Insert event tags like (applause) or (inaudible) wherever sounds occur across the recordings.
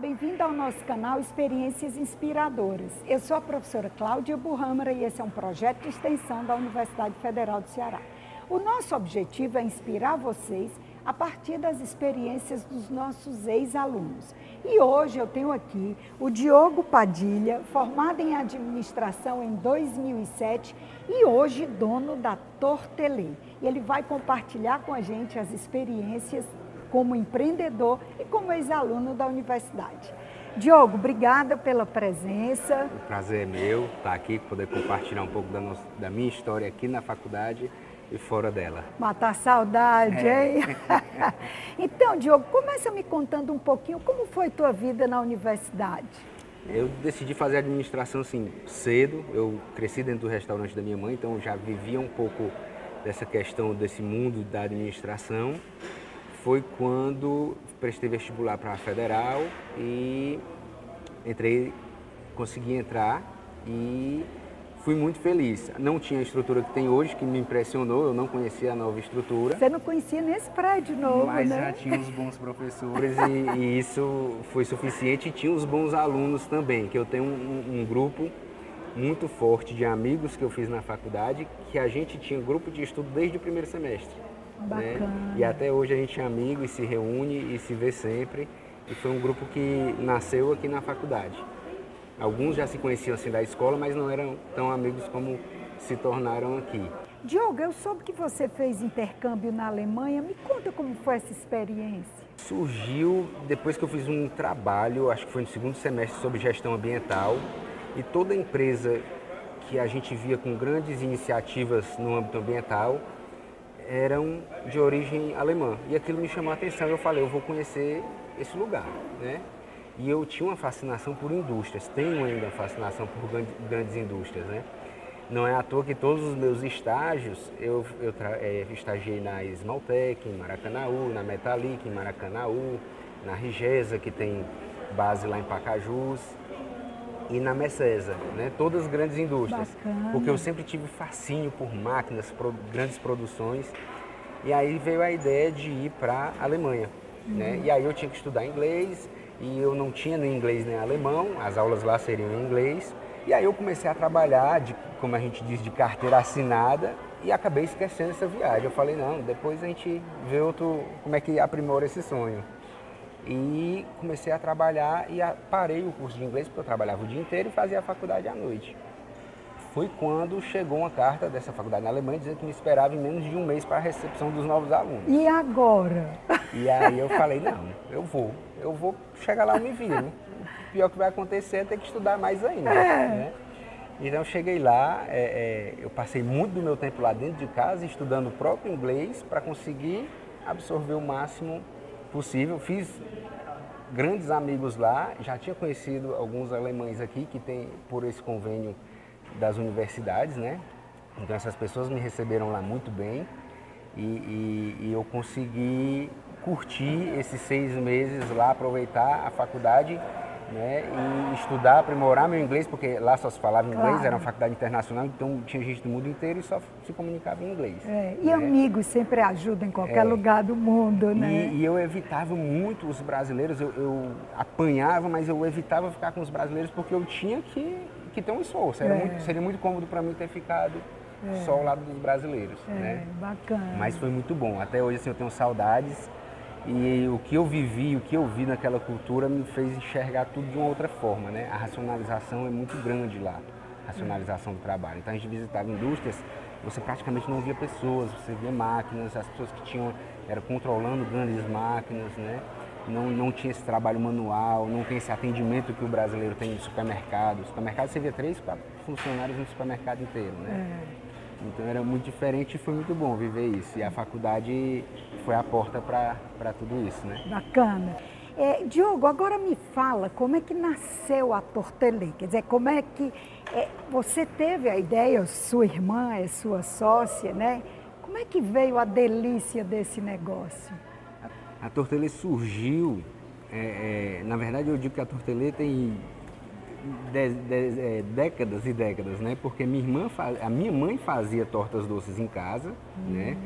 Bem-vindo ao nosso canal Experiências Inspiradoras. Eu sou a professora Cláudia Burrâmara e esse é um projeto de extensão da Universidade Federal do Ceará. O nosso objetivo é inspirar vocês a partir das experiências dos nossos ex-alunos. E hoje eu tenho aqui o Diogo Padilha, formado em administração em 2007 e hoje dono da Tortelê. Ele vai compartilhar com a gente as experiências como empreendedor e como ex-aluno da universidade. Diogo, obrigada pela presença. O prazer é meu estar aqui, poder compartilhar um pouco da, nossa, da minha história aqui na faculdade e fora dela. Matar saudade, é. hein? (laughs) então, Diogo, começa me contando um pouquinho como foi tua vida na universidade. Eu decidi fazer administração assim cedo. Eu cresci dentro do restaurante da minha mãe, então já vivia um pouco dessa questão desse mundo da administração foi quando prestei vestibular para a Federal e entrei, consegui entrar e fui muito feliz. Não tinha a estrutura que tem hoje, que me impressionou, eu não conhecia a nova estrutura. Você não conhecia nesse prédio novo, mas né? já tinha os bons professores (laughs) e, e, isso foi suficiente. E tinha os bons alunos também, que eu tenho um, um grupo muito forte de amigos que eu fiz na faculdade, que a gente tinha grupo de estudo desde o primeiro semestre. Né? E até hoje a gente é amigo e se reúne e se vê sempre. E foi um grupo que nasceu aqui na faculdade. Alguns já se conheciam assim da escola, mas não eram tão amigos como se tornaram aqui. Diogo, eu soube que você fez intercâmbio na Alemanha. Me conta como foi essa experiência. Surgiu depois que eu fiz um trabalho, acho que foi no segundo semestre, sobre gestão ambiental. E toda empresa que a gente via com grandes iniciativas no âmbito ambiental, eram de origem alemã. E aquilo me chamou a atenção. Eu falei, eu vou conhecer esse lugar, né? E eu tinha uma fascinação por indústrias, tenho ainda fascinação por grandes indústrias, né? Não é à toa que todos os meus estágios, eu, eu é, estagiei na Esmaltec, em Maracanaú, na Metalic, em Maracanaú, na Rigesa, que tem base lá em Pacajus, e na Messesa, né? todas as grandes indústrias. Bacana. Porque eu sempre tive fascínio por máquinas, grandes produções. E aí veio a ideia de ir para a Alemanha. Uhum. Né? E aí eu tinha que estudar inglês e eu não tinha nem inglês nem alemão, as aulas lá seriam em inglês. E aí eu comecei a trabalhar, de, como a gente diz, de carteira assinada e acabei esquecendo essa viagem. Eu falei, não, depois a gente vê outro, como é que aprimora esse sonho. E comecei a trabalhar e parei o curso de inglês, porque eu trabalhava o dia inteiro e fazia a faculdade à noite. Foi quando chegou uma carta dessa faculdade na Alemanha dizendo que me esperava em menos de um mês para a recepção dos novos alunos. E agora? E aí eu falei, não, eu vou, eu vou chegar lá e me viro. O pior que vai acontecer é ter que estudar mais ainda. É. Né? Então eu cheguei lá, é, é, eu passei muito do meu tempo lá dentro de casa estudando o próprio inglês para conseguir absorver o máximo possível. Fiz grandes amigos lá, já tinha conhecido alguns alemães aqui que tem por esse convênio das universidades, né? Então essas pessoas me receberam lá muito bem e, e, e eu consegui curtir esses seis meses lá, aproveitar a faculdade né, e estudar, aprimorar meu inglês, porque lá só se falava inglês, claro. era uma faculdade internacional, então tinha gente do mundo inteiro e só se comunicava em inglês. É, e né? amigos sempre ajudam em qualquer é, lugar do mundo, né? E, e eu evitava muito os brasileiros, eu, eu, apanhava, mas eu evitava ficar com os brasileiros porque eu tinha que, que ter um esforço. É. muito, seria muito cômodo para mim ter ficado é. só ao lado dos brasileiros. É, né? bacana. Mas foi muito bom. Até hoje assim, eu tenho saudades e o que eu vivi, o que eu vi naquela cultura me fez enxergar tudo de uma outra forma, né? A racionalização é muito grande lá, a racionalização do trabalho. Então a gente visitava indústrias, você praticamente não via pessoas, você via máquinas, as pessoas que tinham, era controlando grandes máquinas, né? Não, não tinha esse trabalho manual, não tem esse atendimento que o brasileiro tem no supermercado. No supermercado você vê três, quatro funcionários no supermercado inteiro, né? É. Então era muito diferente e foi muito bom viver isso. E a faculdade foi a porta para tudo isso, né? Bacana. É, Diogo, agora me fala como é que nasceu a Tortelê, quer dizer, como é que é, você teve a ideia, sua irmã é sua sócia, né? Como é que veio a delícia desse negócio? A Tortelê surgiu, é, é, na verdade eu digo que a Tortelê tem é, décadas e décadas, né? Porque minha irmã, faz, a minha mãe fazia tortas doces em casa, hum. né?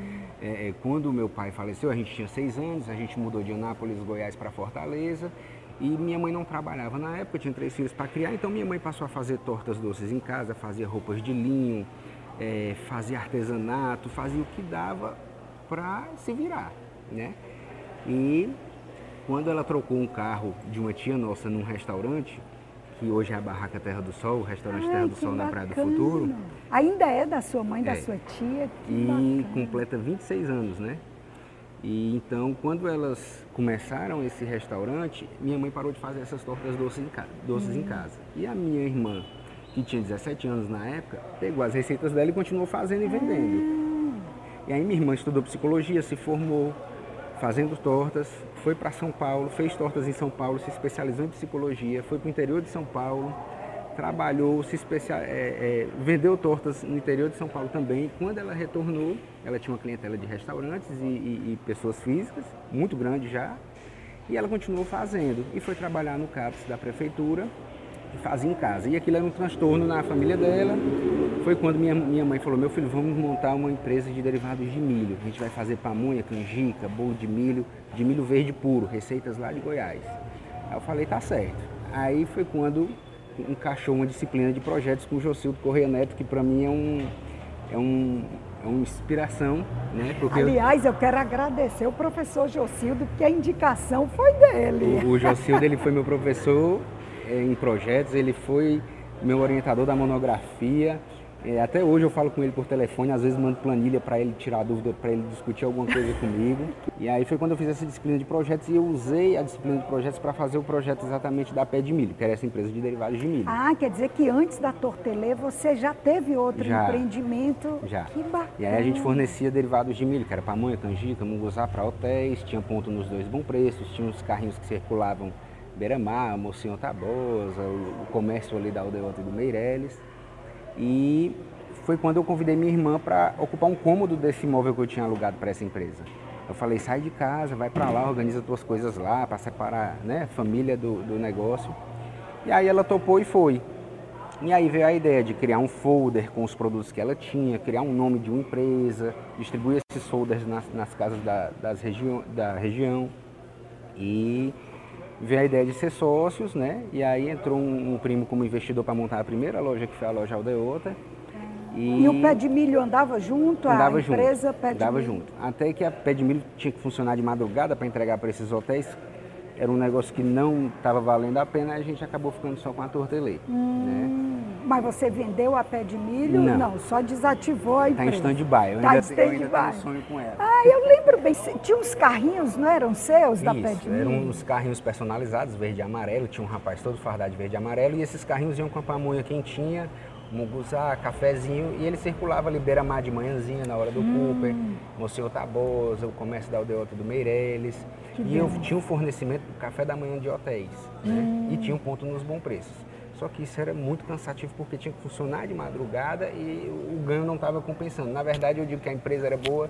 É, é, quando meu pai faleceu, a gente tinha seis anos, a gente mudou de Anápolis, Goiás, para Fortaleza. E minha mãe não trabalhava na época, tinha três filhos para criar, então minha mãe passou a fazer tortas doces em casa, fazia roupas de linho, é, fazia artesanato, fazia o que dava para se virar, né? E quando ela trocou um carro de uma tia nossa num restaurante, que hoje é a Barraca Terra do Sol, o restaurante Ai, Terra do Sol bacana. na Praia do Futuro. Ainda é da sua mãe, da é. sua tia? Que e bacana. completa 26 anos, né? E então, quando elas começaram esse restaurante, minha mãe parou de fazer essas tortas doces em, casa, doces hum. em casa. E a minha irmã, que tinha 17 anos na época, pegou as receitas dela e continuou fazendo e vendendo. Hum. E aí minha irmã estudou psicologia, se formou fazendo tortas, foi para São Paulo, fez tortas em São Paulo, se especializou em psicologia, foi para o interior de São Paulo, trabalhou, se especial, é, é, vendeu tortas no interior de São Paulo também. Quando ela retornou, ela tinha uma clientela de restaurantes e, e, e pessoas físicas, muito grande já, e ela continuou fazendo. E foi trabalhar no CAPS da prefeitura, que fazia em casa. E aquilo era um transtorno na família dela. Foi quando minha, minha mãe falou, meu filho, vamos montar uma empresa de derivados de milho. A gente vai fazer pamonha, canjica, bolo de milho, de milho verde puro, receitas lá de Goiás. Aí eu falei, tá certo. Aí foi quando encaixou uma disciplina de projetos com o Jocildo Correia Neto, que para mim é um, é um, é uma inspiração, né? Porque Aliás, eu... quero agradecer o professor Jocildo, porque a indicação foi dele. O, o Jocildo, ele foi meu professor em projetos, ele foi meu orientador da monografia. É, até hoje eu falo com ele por telefone, às vezes mando planilha para ele tirar dúvida, para ele discutir alguma coisa (laughs) comigo. E aí foi quando eu fiz essa disciplina de projetos e eu usei a disciplina de projetos para fazer o projeto exatamente da Pé de Milho, que era essa empresa de derivados de milho. Ah, quer dizer que antes da Tortelê você já teve outro já, empreendimento? Já. Que bacana. E aí a gente fornecia derivados de milho, que era pamonha, canjica, munguzá para hotéis, tinha ponto nos dois bom preços, tinha uns carrinhos que circulavam Beira-Mar, Mocinho Tabosa, o, comércio ali da Aldeota do Meireles. E foi quando eu convidei minha irmã para ocupar um cômodo desse imóvel que eu tinha alugado para essa empresa. Eu falei, sai de casa, vai para lá, organiza tuas coisas lá, para separar né, família do, do negócio. E aí ela topou e foi. E aí veio a ideia de criar um folder com os produtos que ela tinha, criar um nome de uma empresa, distribuir esses folders nas, nas casas da, das regi da região. E veio a ideia de ser sócios, né? E aí entrou um, um primo como investidor para montar a primeira loja, que foi a loja Aldeota. E, e o pé de milho andava junto? Andava a empresa junto, pé de andava milho? junto. Até que a pé de milho tinha que funcionar de madrugada para entregar para esses hotéis. Era um negócio que não estava valendo a pena, a gente acabou ficando só com a tortelê. Hum. Né? Mas você vendeu a pé de milho? Não, não só desativou a empresa. Está em stand-by. Eu, tá ainda, stand eu ainda tenho um sonho com ela. Ah, eu lembro bem. Tinha uns carrinhos, não eram seus, da Isso, pé de milho? eram uns carrinhos personalizados, verde e amarelo. Tinha um rapaz todo fardado de verde e amarelo. E esses carrinhos iam com a pamonha quentinha, munguzá, cafezinho. E ele circulava ali beira-mar de manhãzinha, na hora do hum. Cooper. Monsenhor Tabosa, o comércio da Aldeota do Meireles. Que e eu tinha um fornecimento do café da manhã de hotéis. Né? Hum. E tinha um ponto nos bons preços. Só que isso era muito cansativo porque tinha que funcionar de madrugada e o ganho não estava compensando. Na verdade, eu digo que a empresa era boa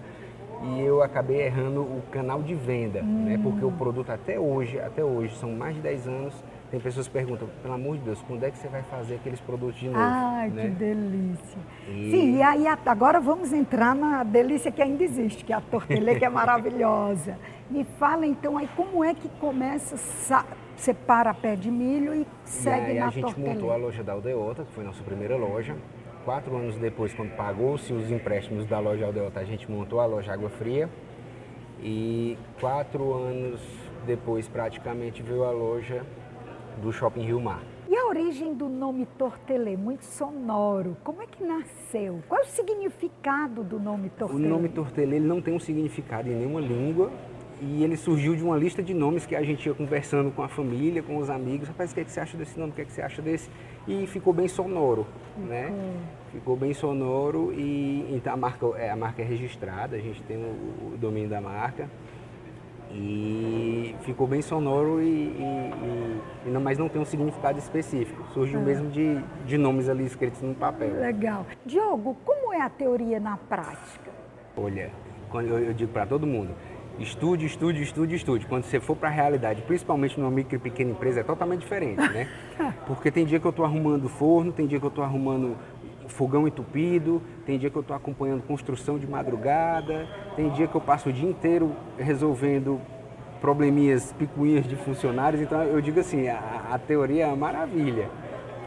e eu acabei errando o canal de venda, hum. né? Porque o produto até hoje, até hoje, são mais de 10 anos, tem pessoas que perguntam, pelo amor de Deus, quando é que você vai fazer aqueles produtos de novo? Ai, né? que delícia. E... Sim, e aí agora vamos entrar na delícia que ainda existe, que é a tortelê, que é (laughs) maravilhosa. Me fala então aí como é que começa separa pé de milho e segue e aí na a gente montou a loja da Aldeota, que foi nossa primeira loja. Quatro anos depois, quando pagou-se os empréstimos da loja Aldeota, a gente montou a loja Água Fria. E quatro anos depois, praticamente, veio a loja do Shopping Rio Mar. E a origem do nome Tortelê? Muito sonoro. Como é que nasceu? Qual é o significado do nome Tortelê? O nome Tortelê ele não tem um significado em nenhuma língua e ele surgiu de uma lista de nomes que a gente ia conversando com a família, com os amigos. Rapaz, o que, é que você acha desse nome? O que, é que você acha desse? E ficou bem sonoro, né? Ficou bem sonoro e então a marca, é, a marca é registrada, a gente tem o, o domínio da marca. E ficou bem sonoro, e, e, e não, mas não tem um significado específico. Surgiu é. mesmo de, de nomes ali escritos no papel. Legal. Diogo, como é a teoria na prática? Olha, quando eu, eu digo para todo mundo, estude, estude, estude, estude. Quando você for para a realidade, principalmente numa micro e pequena empresa, é totalmente diferente, né? (laughs) Porque tem dia que eu estou arrumando forno, tem dia que eu estou arrumando fogão entupido, tem dia que eu estou acompanhando construção de madrugada, tem dia que eu passo o dia inteiro resolvendo probleminhas, picuinhas de funcionários. Então eu digo assim, a, a teoria é uma maravilha.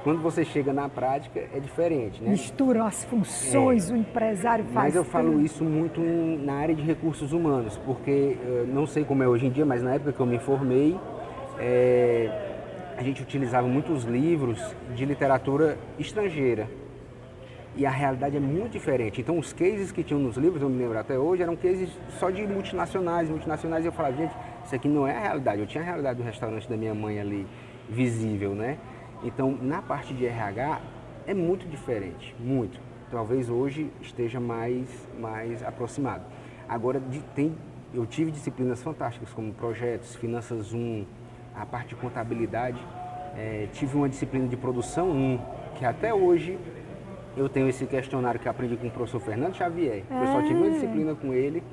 Quando você chega na prática é diferente, né? Misturam as funções, é. o empresário faz. Mas eu tudo. falo isso muito na área de recursos humanos, porque não sei como é hoje em dia, mas na época que eu me formei, é, a gente utilizava muitos livros de literatura estrangeira e a realidade é muito diferente. Então, os cases que tinham nos livros, eu me lembro até hoje, eram cases só de multinacionais. Multinacionais, eu falava, gente, isso aqui não é a realidade. Eu tinha a realidade do restaurante da minha mãe ali, visível, né? Então, na parte de RH, é muito diferente, muito. Talvez hoje esteja mais, mais aproximado. Agora, de, tem, eu tive disciplinas fantásticas, como projetos, finanças 1, a parte de contabilidade. É, tive uma disciplina de produção 1, que até hoje eu tenho esse questionário que aprendi com o professor Fernando Xavier. Eu só tive uma ah. disciplina com ele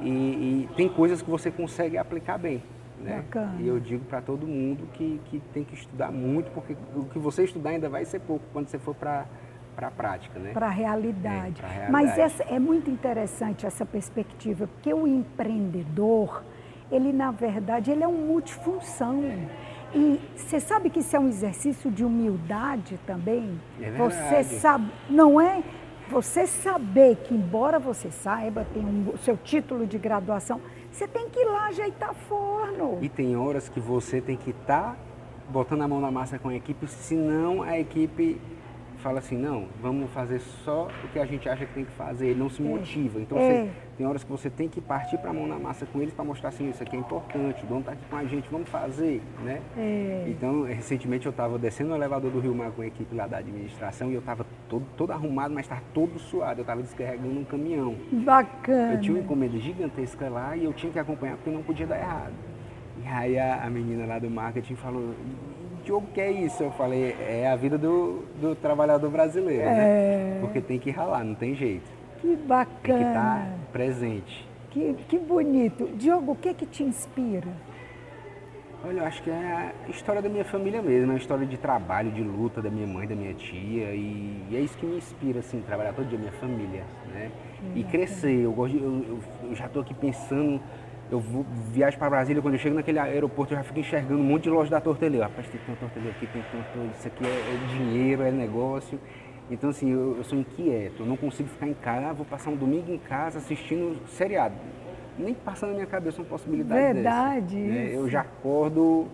e, e tem coisas que você consegue aplicar bem. Né? Bacana. E eu digo para todo mundo que, que tem que estudar muito, porque o que você estudar ainda vai ser pouco quando você for para para a prática, né? Para a realidade. É, realidade. Mas essa, é muito interessante essa perspectiva, porque o empreendedor, ele na verdade, ele é um multifunção. E você sabe que isso é um exercício de humildade também? É você sabe, não é? Você saber que, embora você saiba, tem um, o seu título de graduação, você tem que ir lá ajeitar forno. E tem horas que você tem que estar tá botando a mão na massa com a equipe, senão a equipe fala assim, não, vamos fazer só o que a gente acha que tem que fazer, ele não se é. motiva. Então é. você, tem horas que você tem que partir para a mão na massa com eles para mostrar assim, isso aqui é importante, o dono está aqui com a gente, vamos fazer, né? É. Então, recentemente eu estava descendo o elevador do Rio Mar com a equipe lá da administração e eu estava todo, todo arrumado, mas estava todo suado, eu estava descarregando um caminhão. Bacana. Eu tinha uma encomenda gigantesca lá e eu tinha que acompanhar porque não podia dar errado. E aí a, a menina lá do marketing falou, Diogo, que é isso? Eu falei, é a vida do, do trabalhador brasileiro, né? é... né? Porque tem que ralar, não tem jeito. Que bacana. Tem que estar presente. Que, que bonito. Diogo, o que que te inspira? Olha, eu acho que é a história da minha família mesmo, é a história de trabalho, de luta da minha mãe, da minha tia, e, e é isso que me inspira, assim, trabalhar todo dia, minha família, né? e crescer, eu, gosto eu, eu, já estou aqui pensando eu vou, viajo para Brasília, quando eu chego naquele aeroporto, eu já fico enxergando um monte de loja da torteleira. Rapaz, tem uma torteleira aqui, tem tanto, isso aqui é, é, dinheiro, é negócio. Então, assim, eu, eu, sou inquieto, eu não consigo ficar em casa, vou passar um domingo em casa assistindo seriado. Nem passa na minha cabeça uma possibilidade Verdade. Dessa, né? Eu já acordo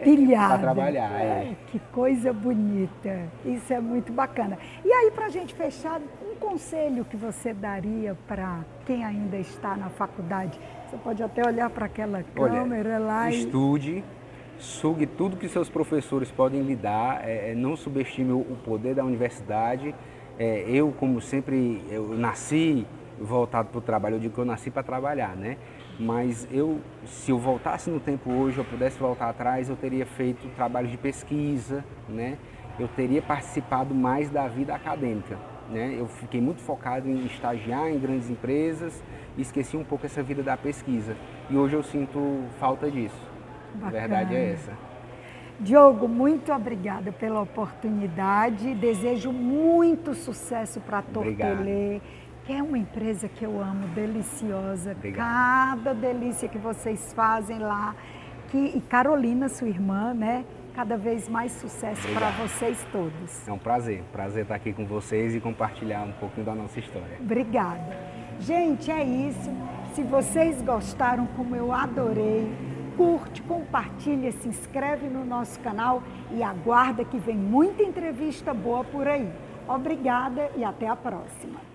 é. Para trabalhar. É. Que coisa bonita. Isso é muito bacana. E aí, para a gente fechar, um conselho que você daria para quem ainda está na faculdade? Você pode até olhar para aquela câmera Olha, lá e... Sugue tudo que seus professores podem lhe dar, é, é não subestime o poder da universidade. É, eu, como sempre, eu nasci voltado para o trabalho, eu digo que eu nasci para trabalhar, né? Mas eu, se eu voltasse no tempo hoje, eu pudesse voltar atrás, eu teria feito trabalho de pesquisa, né? Eu teria participado mais da vida acadêmica, né? Eu fiquei muito focado em estagiar em grandes empresas, e esqueci um pouco essa vida da pesquisa. E hoje eu sinto falta disso. Bacana. A verdade é essa. Diogo, muito obrigada pela oportunidade. Desejo muito sucesso para a Tortelê, que é uma empresa que eu amo, deliciosa. Obrigado. Cada delícia que vocês fazem lá. Que, e Carolina, sua irmã, né? Cada vez mais sucesso para vocês todos. É um prazer, prazer estar aqui com vocês e compartilhar um pouquinho da nossa história. Obrigada. Gente, é isso. Se vocês gostaram, como eu adorei, curte, compartilha, se inscreve no nosso canal e aguarda que vem muita entrevista boa por aí. Obrigada e até a próxima.